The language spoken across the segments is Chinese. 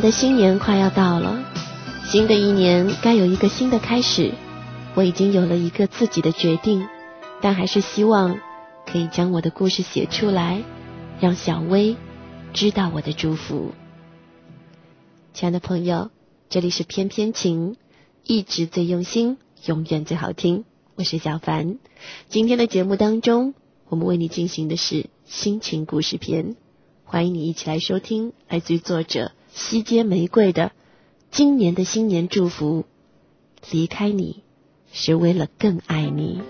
的新年快要到了，新的一年该有一个新的开始。我已经有了一个自己的决定，但还是希望可以将我的故事写出来，让小薇知道我的祝福。亲爱的朋友，这里是偏偏情，一直最用心，永远最好听。我是小凡。今天的节目当中，我们为你进行的是心情故事篇，欢迎你一起来收听，来自于作者。西街玫瑰的今年的新年祝福，离开你是为了更爱你。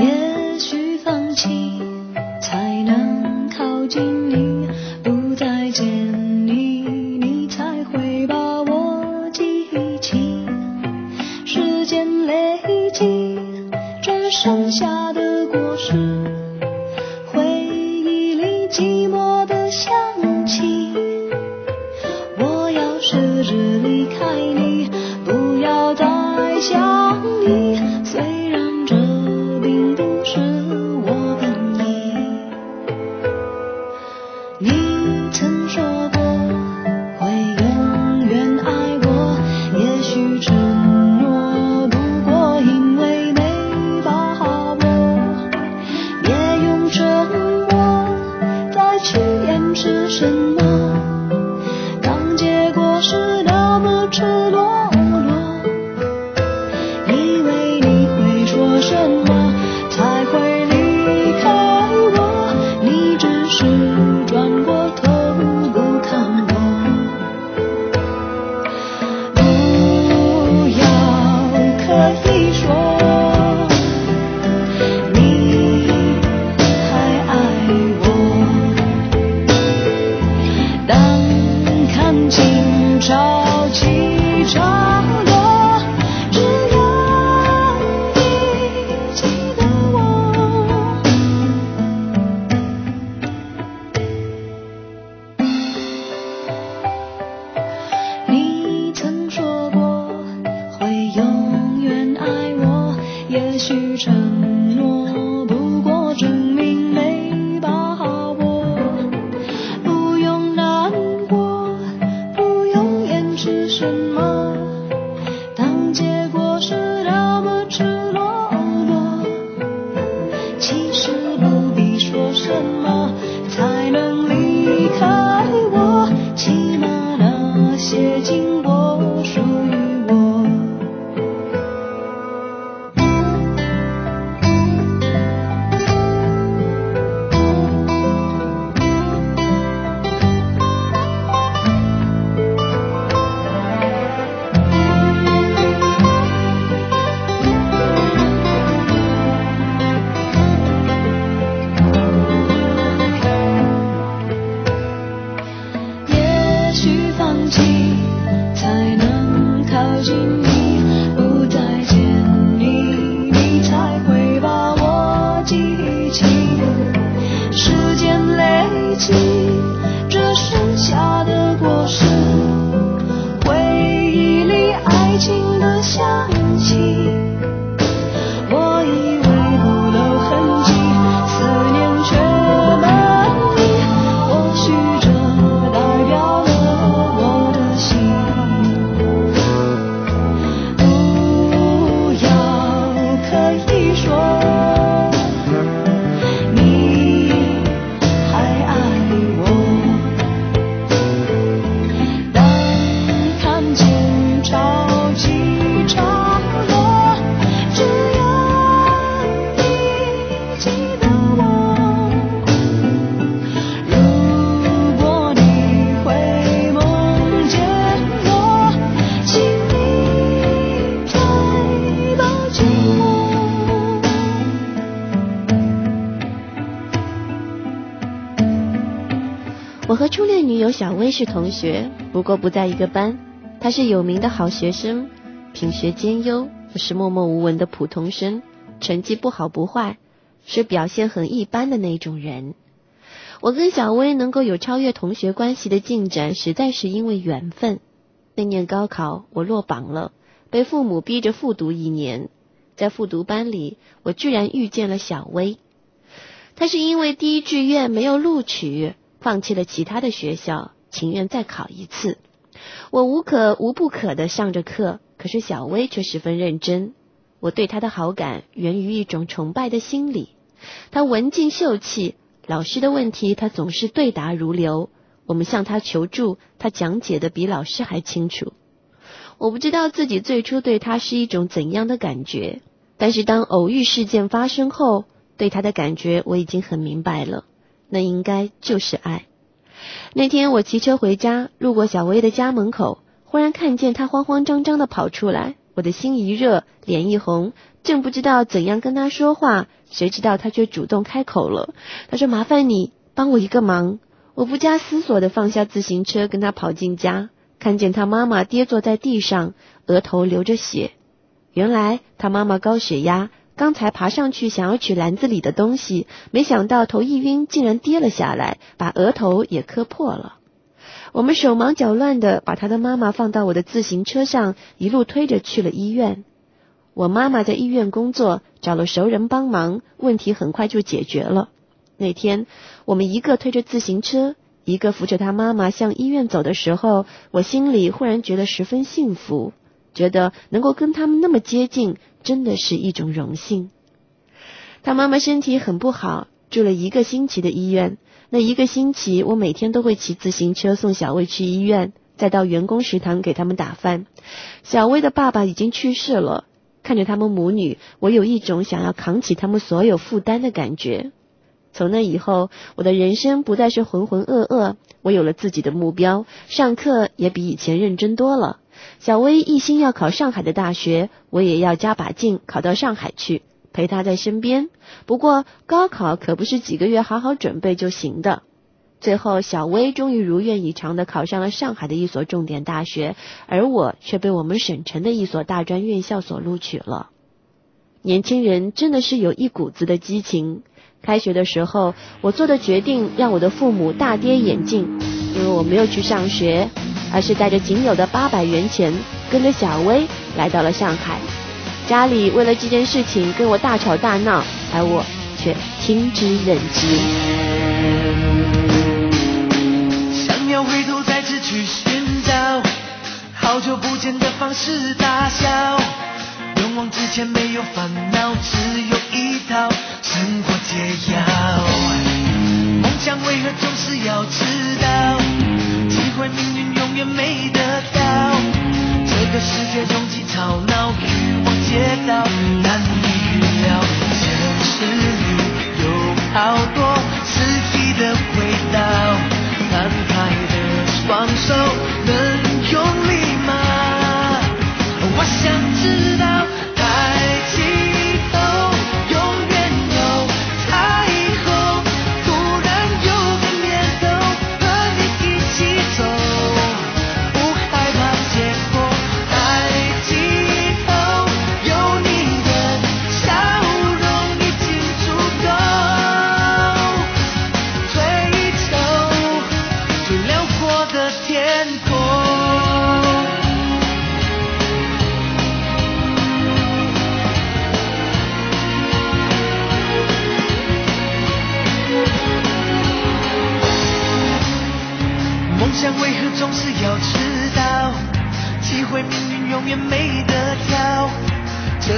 也许放弃才能靠近你，不再见你，你才会把我记起。时间累积，只剩下的心。是同学，不过不在一个班。他是有名的好学生，品学兼优。我是默默无闻的普通生，成绩不好不坏，是表现很一般的那种人。我跟小薇能够有超越同学关系的进展，实在是因为缘分。那年高考，我落榜了，被父母逼着复读一年。在复读班里，我居然遇见了小薇。她是因为第一志愿没有录取，放弃了其他的学校，情愿再考一次。我无可无不可的上着课，可是小薇却十分认真。我对她的好感源于一种崇拜的心理。她文静秀气。老师的问题，他总是对答如流。我们向他求助，他讲解的比老师还清楚。我不知道自己最初对他是一种怎样的感觉，但是当偶遇事件发生后，对他的感觉我已经很明白了。那应该就是爱。那天我骑车回家，路过小薇的家门口，忽然看见她慌慌张张的跑出来，我的心一热，脸一红。正不知道怎样跟她说话，谁知道她却主动开口了。她说：“麻烦你帮我一个忙。”我不加思索的放下自行车，跟她跑进家，看见她妈妈跌坐在地上，额头流着血。原来她妈妈高血压，刚才爬上去想要取篮子里的东西，没想到头一晕，竟然跌了下来，把额头也磕破了。我们手忙脚乱的把他的妈妈放到我的自行车上，一路推着去了医院。我妈妈在医院工作，找了熟人帮忙，问题很快就解决了。那天，我们一个推着自行车，一个扶着他妈妈向医院走的时候，我心里忽然觉得十分幸福，觉得能够跟他们那么接近，真的是一种荣幸。他妈妈身体很不好，住了一个星期的医院。那一个星期，我每天都会骑自行车送小薇去医院，再到员工食堂给他们打饭。小薇的爸爸已经去世了。看着他们母女，我有一种想要扛起他们所有负担的感觉。从那以后，我的人生不再是浑浑噩噩，我有了自己的目标，上课也比以前认真多了。小薇一心要考上海的大学，我也要加把劲考到上海去，陪她在身边。不过，高考可不是几个月好好准备就行的。最后，小薇终于如愿以偿的考上了上海的一所重点大学，而我却被我们省城的一所大专院校所录取了。年轻人真的是有一股子的激情。开学的时候，我做的决定让我的父母大跌眼镜，因为我没有去上学，而是带着仅有的八百元钱，跟着小薇来到了上海。家里为了这件事情跟我大吵大闹，而我却听之任之。想要回头再次去寻找，好久不见的方式大笑，勇往直前没有烦恼，只有一套生活解药。梦想为何总是要迟到？怪命运永远没得到。这个世界拥挤吵闹，欲望街道难以预料。现实里有好多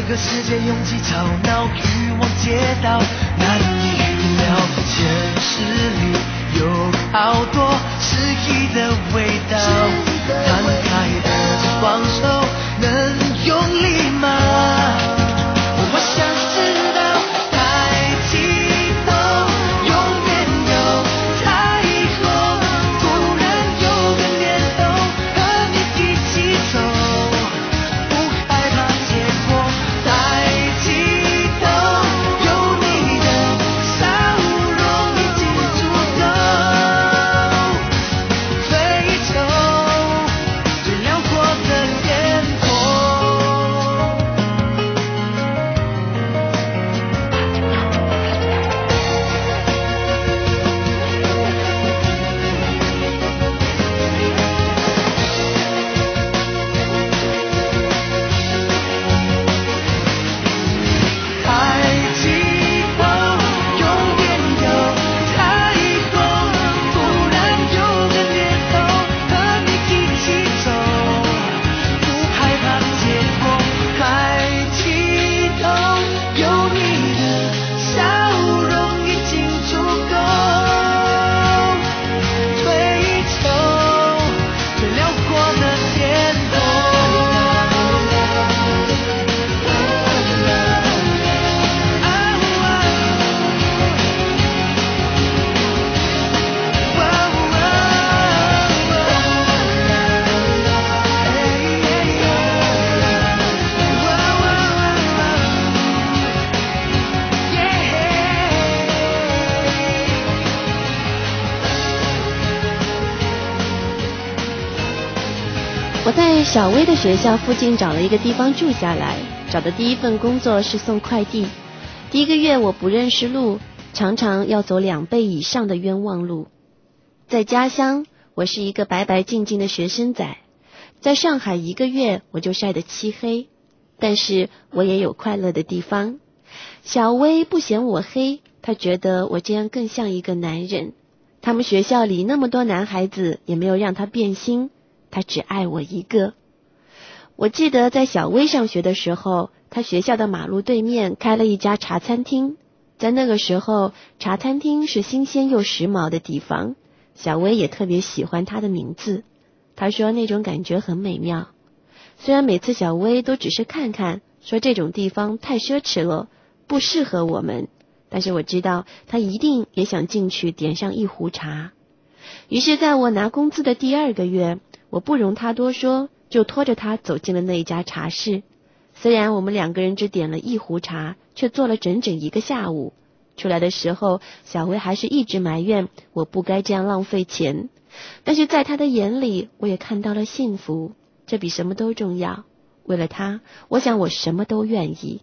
这个世界拥挤吵闹，欲望街道难以预料。现实里有好多诗意的味道。小薇的学校附近找了一个地方住下来，找的第一份工作是送快递。第一个月我不认识路，常常要走两倍以上的冤枉路。在家乡，我是一个白白净净的学生仔；在上海一个月，我就晒得漆黑。但是我也有快乐的地方。小薇不嫌我黑，她觉得我这样更像一个男人。他们学校里那么多男孩子，也没有让她变心。他只爱我一个。我记得在小薇上学的时候，他学校的马路对面开了一家茶餐厅。在那个时候，茶餐厅是新鲜又时髦的地方。小薇也特别喜欢他的名字，他说那种感觉很美妙。虽然每次小薇都只是看看，说这种地方太奢侈了，不适合我们，但是我知道他一定也想进去点上一壶茶。于是，在我拿工资的第二个月。我不容他多说，就拖着他走进了那一家茶室。虽然我们两个人只点了一壶茶，却坐了整整一个下午。出来的时候，小薇还是一直埋怨我不该这样浪费钱。但是在他的眼里，我也看到了幸福，这比什么都重要。为了他，我想我什么都愿意。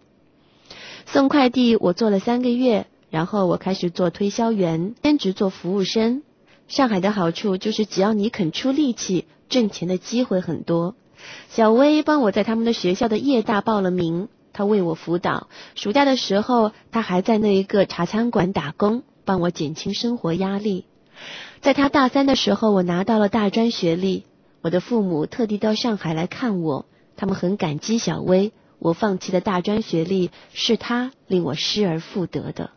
送快递我做了三个月，然后我开始做推销员，兼职做服务生。上海的好处就是，只要你肯出力气。挣钱的机会很多。小薇帮我在他们的学校的夜大报了名，她为我辅导。暑假的时候，她还在那一个茶餐馆打工，帮我减轻生活压力。在她大三的时候，我拿到了大专学历。我的父母特地到上海来看我，他们很感激小薇。我放弃的大专学历，是她令我失而复得的。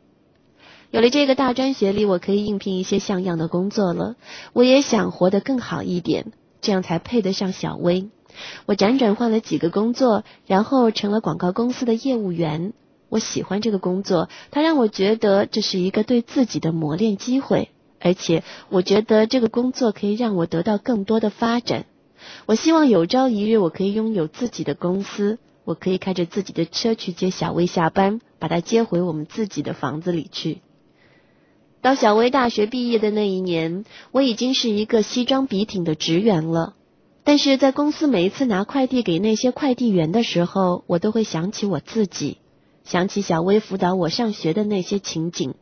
有了这个大专学历，我可以应聘一些像样的工作了。我也想活得更好一点。这样才配得上小薇。我辗转换了几个工作，然后成了广告公司的业务员。我喜欢这个工作，它让我觉得这是一个对自己的磨练机会，而且我觉得这个工作可以让我得到更多的发展。我希望有朝一日我可以拥有自己的公司，我可以开着自己的车去接小薇下班，把她接回我们自己的房子里去。到小薇大学毕业的那一年，我已经是一个西装笔挺的职员了。但是在公司每一次拿快递给那些快递员的时候，我都会想起我自己，想起小薇辅导我上学的那些情景。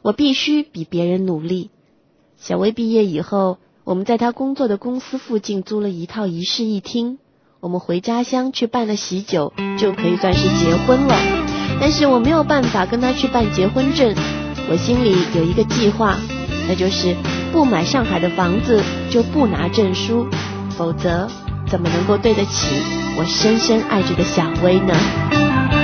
我必须比别人努力。小薇毕业以后，我们在她工作的公司附近租了一套一室一厅。我们回家乡去办了喜酒，就可以算是结婚了。但是我没有办法跟她去办结婚证。我心里有一个计划，那就是不买上海的房子，就不拿证书，否则怎么能够对得起我深深爱着的小薇呢？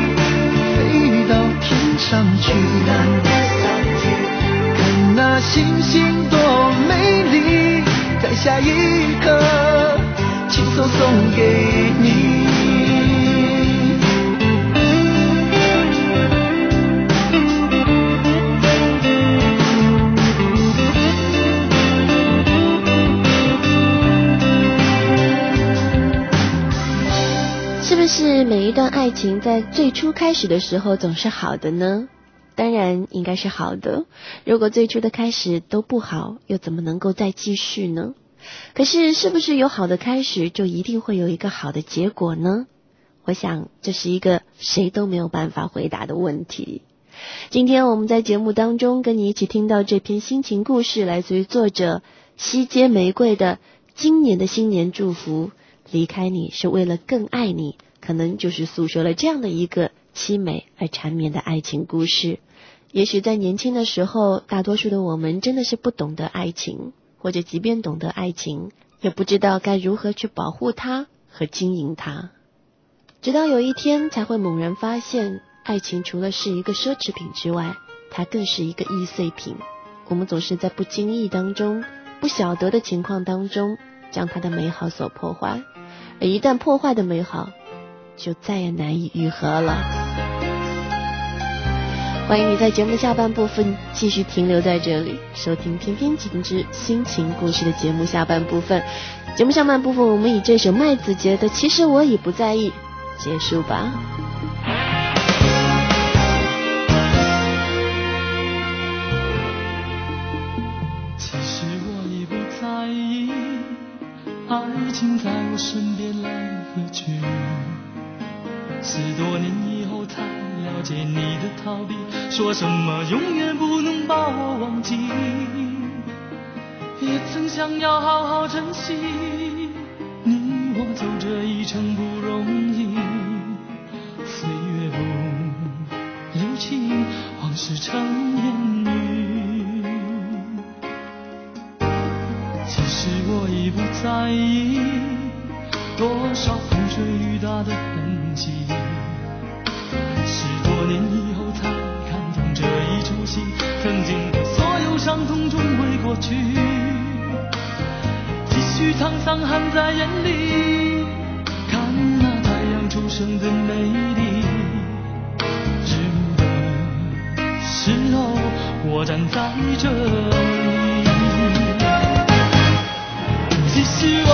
上去，看那星星多美丽，在下一刻亲手送给你。每一段爱情在最初开始的时候总是好的呢？当然应该是好的。如果最初的开始都不好，又怎么能够再继续呢？可是，是不是有好的开始，就一定会有一个好的结果呢？我想这是一个谁都没有办法回答的问题。今天我们在节目当中跟你一起听到这篇心情故事，来自于作者西街玫瑰的《今年的新年祝福》。离开你是为了更爱你，可能就是诉说了这样的一个凄美而缠绵的爱情故事。也许在年轻的时候，大多数的我们真的是不懂得爱情，或者即便懂得爱情，也不知道该如何去保护它和经营它。直到有一天，才会猛然发现，爱情除了是一个奢侈品之外，它更是一个易碎品。我们总是在不经意当中、不晓得的情况当中，将它的美好所破坏。而一旦破坏的美好，就再也难以愈合了。欢迎你在节目的下半部分继续停留在这里，收听《偏偏景之心情故事》的节目下半部分。节目上半部分，我们以这首麦子杰的《其实我已不在意》结束吧。其实我已不在意，爱情在我身边来和去。十多年以后才了解你的逃避，说什么永远不能把我忘记。也曾想要好好珍惜，你我走这一程不容易。岁月不留情，往事成烟雨。其实我已不在意多少风吹雨打的痕迹迹，十多年以后才看懂这一出戏，曾经的所有伤痛终会过去，继续沧桑含在眼里，看那太阳初升的美丽。日暮的时候，我站在这里。其实我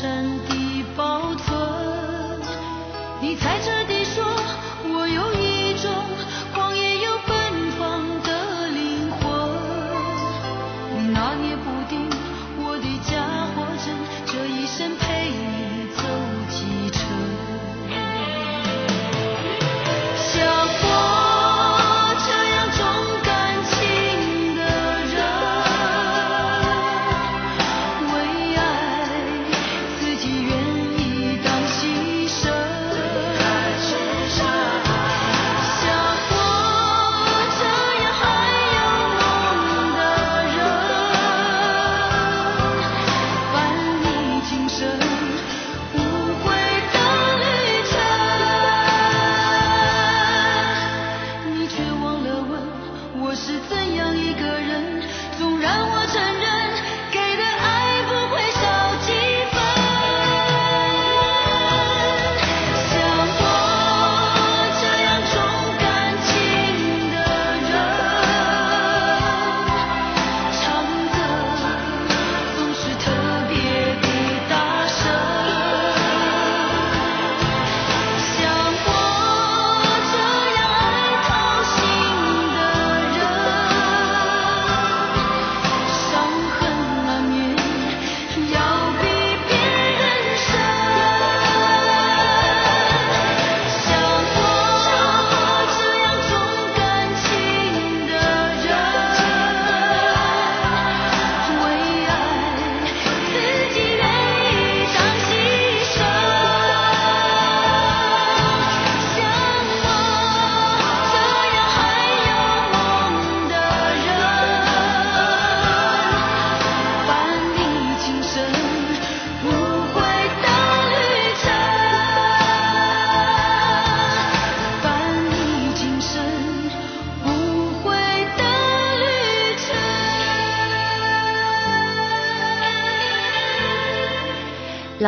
山地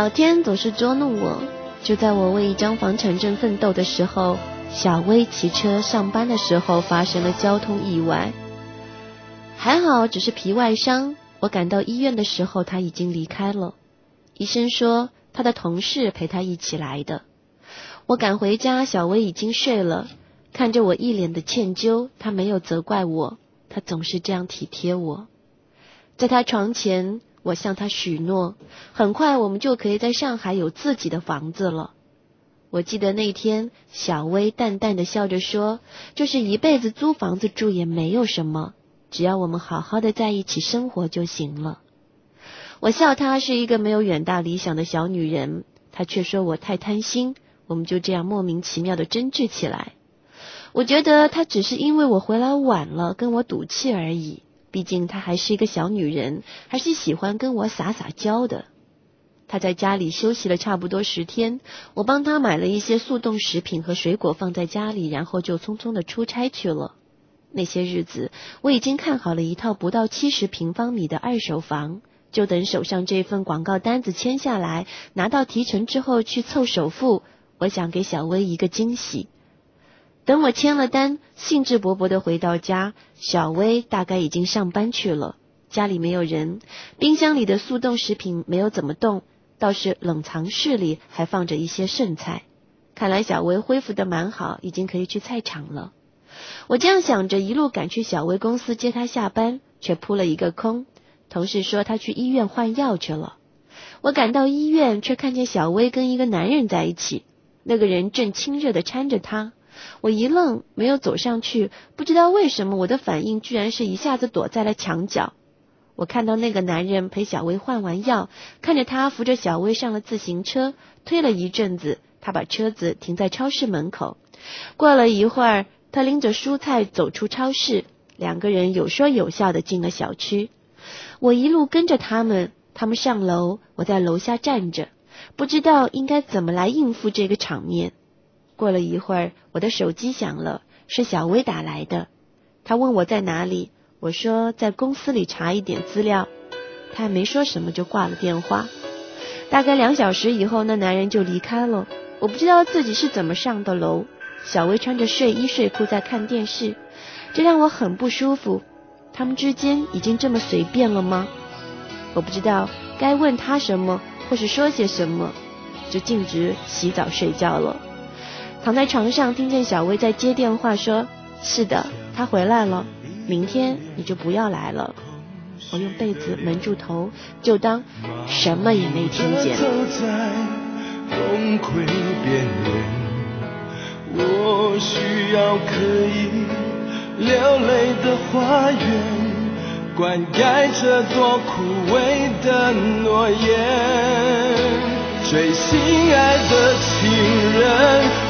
老天总是捉弄我。就在我为一张房产证奋斗的时候，小薇骑车上班的时候发生了交通意外。还好只是皮外伤。我赶到医院的时候，他已经离开了。医生说他的同事陪他一起来的。我赶回家，小薇已经睡了。看着我一脸的歉疚，他没有责怪我，他总是这样体贴我。在他床前。我向他许诺，很快我们就可以在上海有自己的房子了。我记得那天，小薇淡淡的笑着说：“就是一辈子租房子住也没有什么，只要我们好好的在一起生活就行了。”我笑她是一个没有远大理想的小女人，她却说我太贪心。我们就这样莫名其妙的争执起来。我觉得她只是因为我回来晚了跟我赌气而已。毕竟她还是一个小女人，还是喜欢跟我撒撒娇的。她在家里休息了差不多十天，我帮她买了一些速冻食品和水果放在家里，然后就匆匆的出差去了。那些日子，我已经看好了一套不到七十平方米的二手房，就等手上这份广告单子签下来，拿到提成之后去凑首付。我想给小薇一个惊喜。等我签了单，兴致勃勃地回到家，小薇大概已经上班去了。家里没有人，冰箱里的速冻食品没有怎么动，倒是冷藏室里还放着一些剩菜。看来小薇恢复的蛮好，已经可以去菜场了。我这样想着，一路赶去小薇公司接她下班，却扑了一个空。同事说她去医院换药去了。我赶到医院，却看见小薇跟一个男人在一起，那个人正亲热地搀着她。我一愣，没有走上去。不知道为什么，我的反应居然是一下子躲在了墙角。我看到那个男人陪小薇换完药，看着他扶着小薇上了自行车，推了一阵子，他把车子停在超市门口。过了一会儿，他拎着蔬菜走出超市，两个人有说有笑的进了小区。我一路跟着他们，他们上楼，我在楼下站着，不知道应该怎么来应付这个场面。过了一会儿，我的手机响了，是小薇打来的。她问我在哪里，我说在公司里查一点资料。她还没说什么就挂了电话。大概两小时以后，那男人就离开了。我不知道自己是怎么上的楼。小薇穿着睡衣睡裤在看电视，这让我很不舒服。他们之间已经这么随便了吗？我不知道该问他什么，或是说些什么，就径直洗澡睡觉了。躺在床上，听见小薇在接电话，说：“是的，他回来了，明天你就不要来了。”我用被子蒙住头，就当什么也没听见。走在崩溃边缘，我需要可以流泪的花园，灌溉这座枯萎的诺言。最心爱的情人。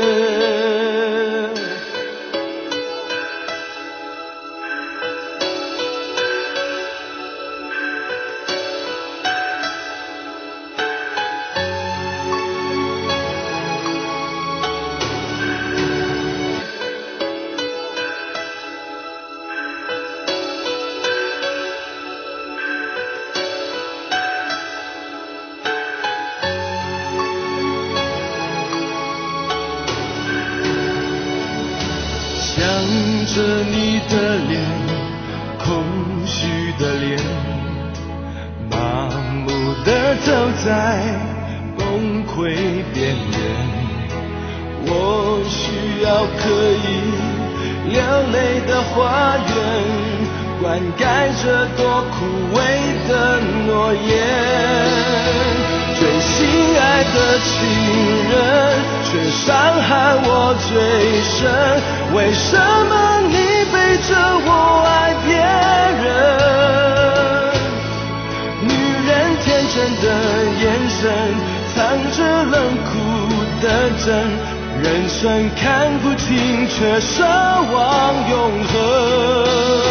灌溉着多枯萎的诺言。最心爱的情人，却伤害我最深。为什么你背着我爱别人？女人天真的眼神，藏着冷酷的真。人生看不清，却奢望永恒。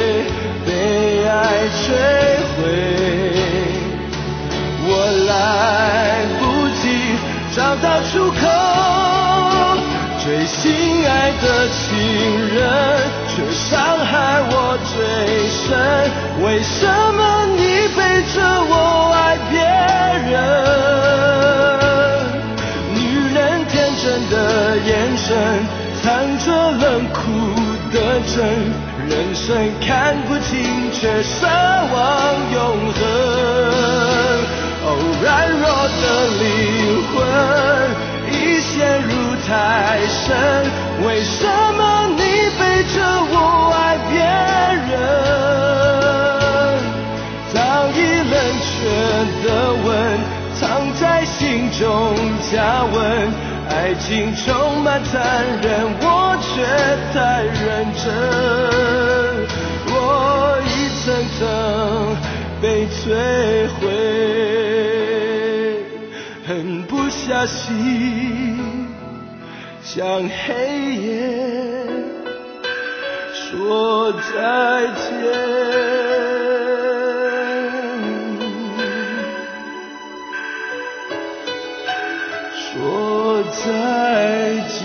被爱摧毁。我来不及找到出口，最心爱的情人却伤害我最深。为什么你背着我爱？别人，女人天真的眼神，藏着冷酷的真。人生看不清，却奢望永恒。哦，软弱的灵魂已陷入太深。为什么你背着我爱别人？早已冷却。的吻藏在心中加温，爱情充满残忍，我却太认真，我一层层被摧毁，狠不下心向黑夜说再见。再见。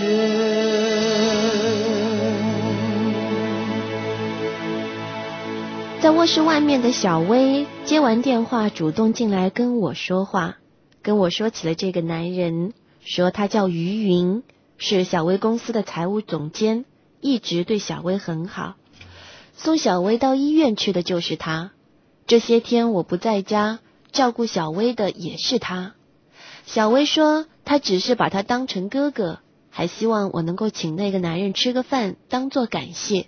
在卧室外面的小薇接完电话，主动进来跟我说话，跟我说起了这个男人，说他叫于云，是小薇公司的财务总监，一直对小薇很好。送小薇到医院去的就是他。这些天我不在家，照顾小薇的也是他。小薇说。他只是把他当成哥哥，还希望我能够请那个男人吃个饭，当做感谢。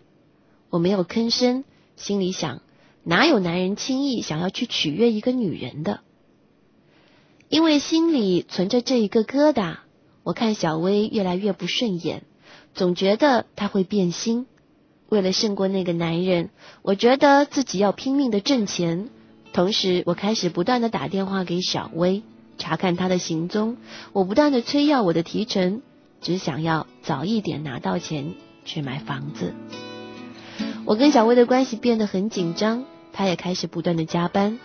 我没有吭声，心里想，哪有男人轻易想要去取悦一个女人的？因为心里存着这一个疙瘩，我看小薇越来越不顺眼，总觉得他会变心。为了胜过那个男人，我觉得自己要拼命的挣钱，同时我开始不断的打电话给小薇。查看他的行踪，我不断的催要我的提成，只想要早一点拿到钱去买房子。我跟小薇的关系变得很紧张，他也开始不断的加班，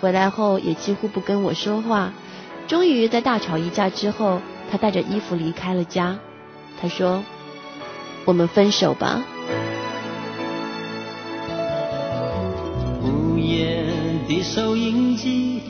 回来后也几乎不跟我说话。终于在大吵一架之后，他带着衣服离开了家。他说：“我们分手吧。”午夜的收音机。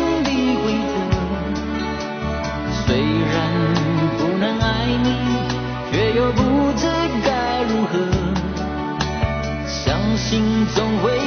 爱你，却又不知该如何。相信总会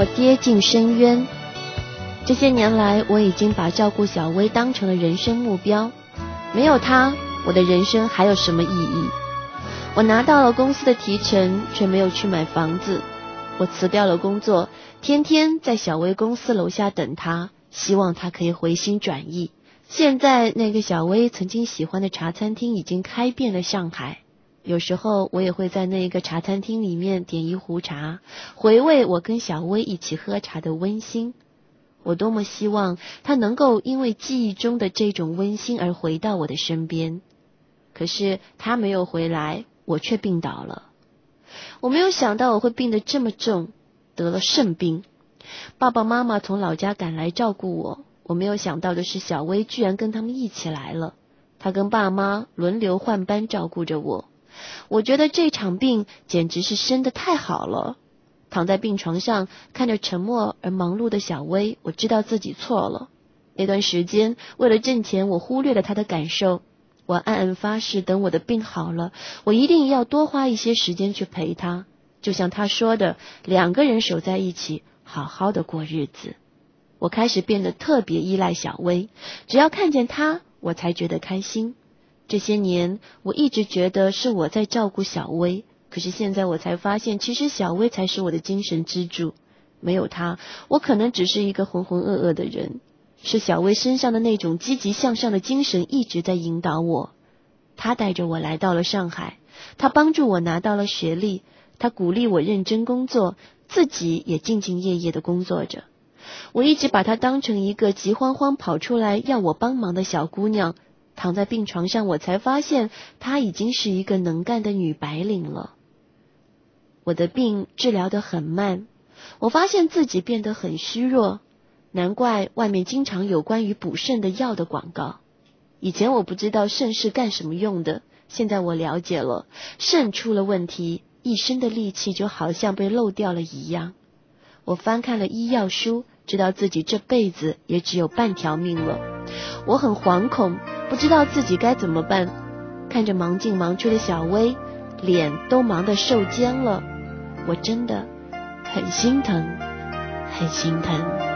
我跌进深渊。这些年来，我已经把照顾小薇当成了人生目标。没有她，我的人生还有什么意义？我拿到了公司的提成，却没有去买房子。我辞掉了工作，天天在小薇公司楼下等她，希望她可以回心转意。现在那个小薇曾经喜欢的茶餐厅已经开遍了上海。有时候我也会在那一个茶餐厅里面点一壶茶，回味我跟小薇一起喝茶的温馨。我多么希望她能够因为记忆中的这种温馨而回到我的身边。可是他没有回来，我却病倒了。我没有想到我会病得这么重，得了肾病。爸爸妈妈从老家赶来照顾我，我没有想到的是，小薇居然跟他们一起来了。她跟爸妈轮流换班照顾着我。我觉得这场病简直是生得太好了。躺在病床上，看着沉默而忙碌的小薇，我知道自己错了。那段时间，为了挣钱，我忽略了她的感受。我暗暗发誓，等我的病好了，我一定要多花一些时间去陪她。就像她说的，两个人守在一起，好好的过日子。我开始变得特别依赖小薇，只要看见她，我才觉得开心。这些年，我一直觉得是我在照顾小薇，可是现在我才发现，其实小薇才是我的精神支柱。没有她，我可能只是一个浑浑噩噩的人。是小薇身上的那种积极向上的精神一直在引导我。她带着我来到了上海，她帮助我拿到了学历，她鼓励我认真工作，自己也兢兢业业的工作着。我一直把她当成一个急慌慌跑出来要我帮忙的小姑娘。躺在病床上，我才发现她已经是一个能干的女白领了。我的病治疗的很慢，我发现自己变得很虚弱，难怪外面经常有关于补肾的药的广告。以前我不知道肾是干什么用的，现在我了解了，肾出了问题，一身的力气就好像被漏掉了一样。我翻看了医药书，知道自己这辈子也只有半条命了。我很惶恐，不知道自己该怎么办。看着忙进忙出的小薇，脸都忙得瘦尖了，我真的很心疼，很心疼。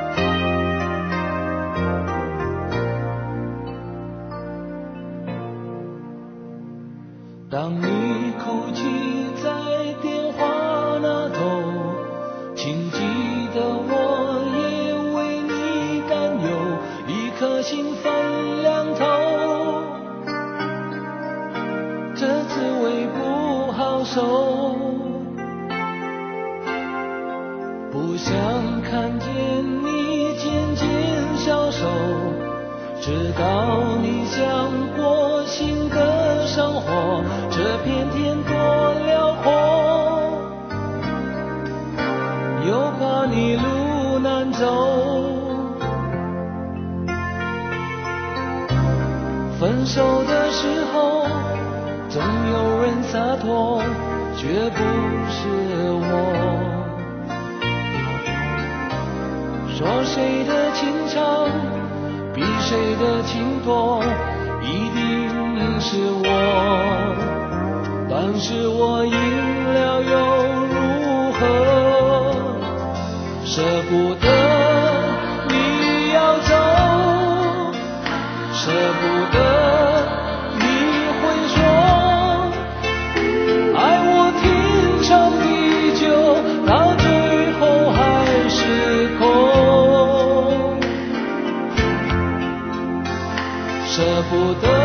不得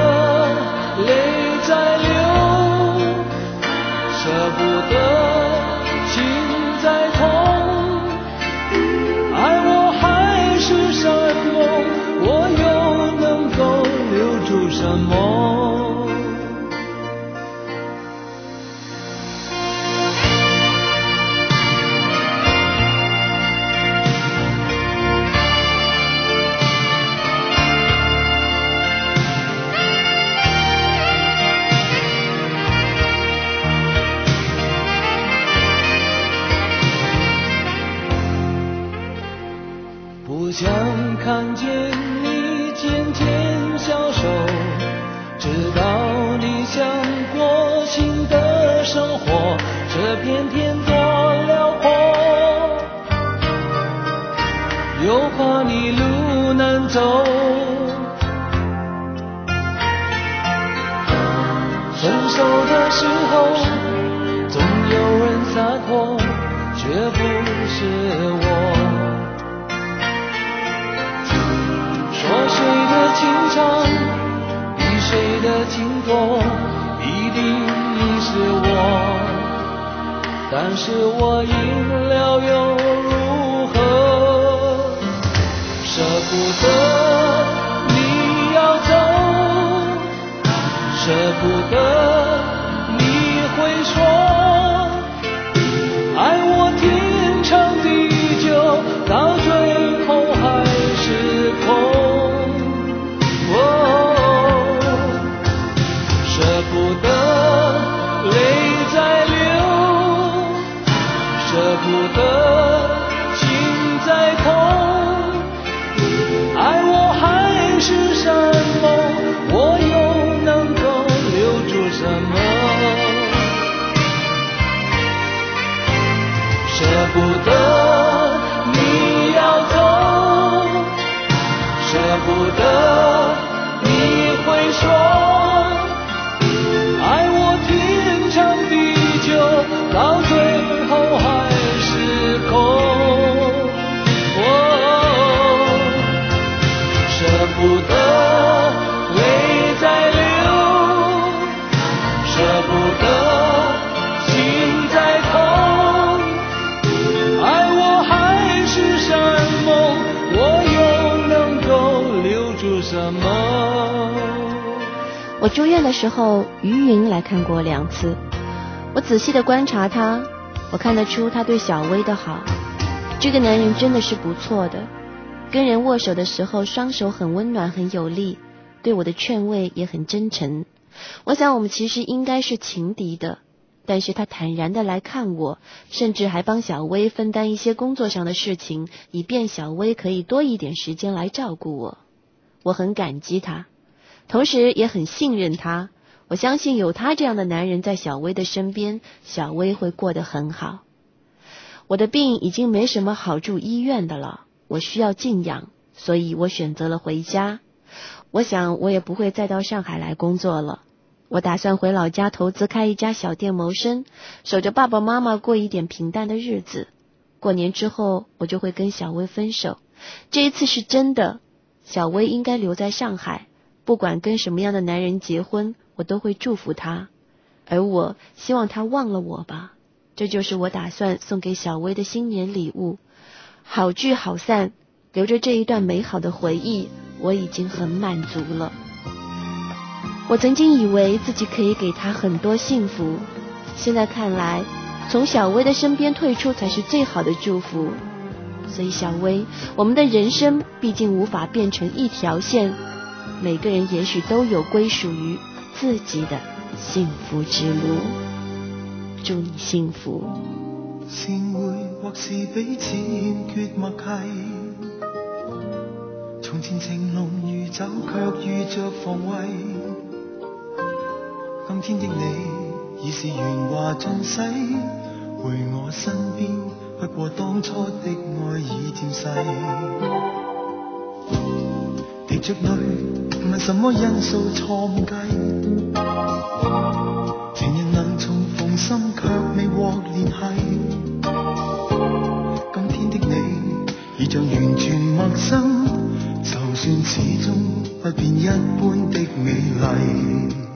看过两次。我仔细的观察他，我看得出他对小薇的好。这个男人真的是不错的，跟人握手的时候，双手很温暖，很有力，对我的劝慰也很真诚。我想我们其实应该是情敌的，但是他坦然的来看我，甚至还帮小薇分担一些工作上的事情，以便小薇可以多一点时间来照顾我。我很感激他。同时也很信任他。我相信有他这样的男人在小薇的身边，小薇会过得很好。我的病已经没什么好住医院的了，我需要静养，所以我选择了回家。我想我也不会再到上海来工作了。我打算回老家投资开一家小店谋生，守着爸爸妈妈过一点平淡的日子。过年之后，我就会跟小薇分手。这一次是真的，小薇应该留在上海。不管跟什么样的男人结婚，我都会祝福他，而我希望他忘了我吧。这就是我打算送给小薇的新年礼物。好聚好散，留着这一段美好的回忆，我已经很满足了。我曾经以为自己可以给他很多幸福，现在看来，从小薇的身边退出才是最好的祝福。所以，小薇，我们的人生毕竟无法变成一条线。每个人也许都有归属于自己的幸福之路，祝你幸福。善會或是彼此欠缺默契，从前情浓如酒，却遇着防卫。今天的你已是圓滑盡洗，回我身边，不过当初的爱已渐逝。流着泪，问什么因素错误计？情人能重逢心，却未获联系。今天的你，已像完全陌生，就算始终不变一般的美丽。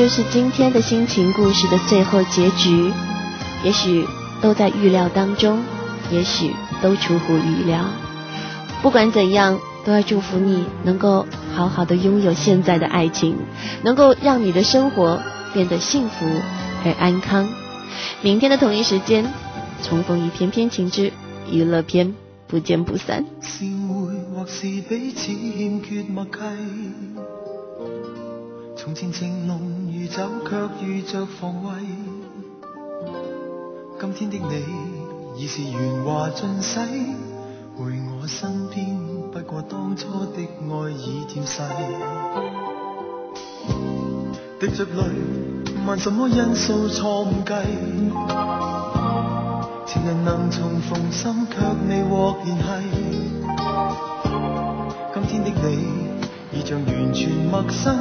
就是今天的心情故事的最后结局。也许都在预料当中，也许都出乎预料。不管怎样，都要祝福你能够好好的拥有现在的爱情，能够让你的生活变得幸福而安康。明天的同一时间，重逢一篇篇情之娱乐篇，不见不散。是会或是彼此欠缺默契。从前情浓走，却遇着防卫。今天的你已是圆滑尽洗，回我身边，不过当初的爱已渐逝。滴着泪，问什么因素错误计？情人能重逢心，却未获联系。今天的你，已像完全陌生，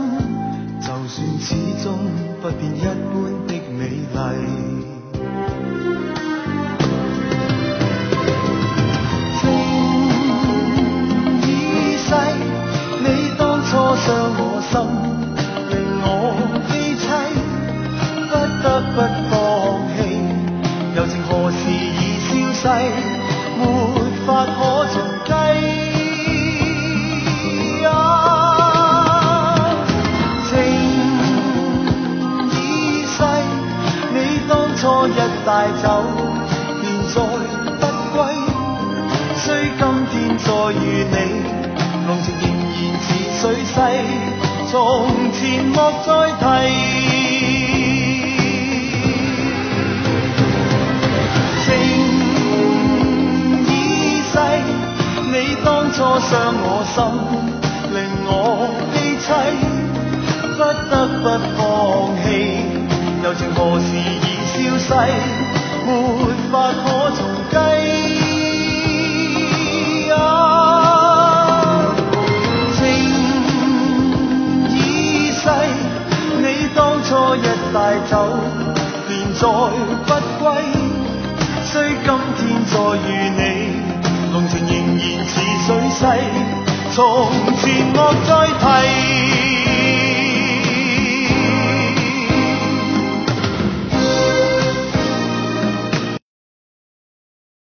就算始终不变一般的美丽，情已逝，你当初伤我心，令我悲凄，不得不放弃，柔情何时已消逝，没法看。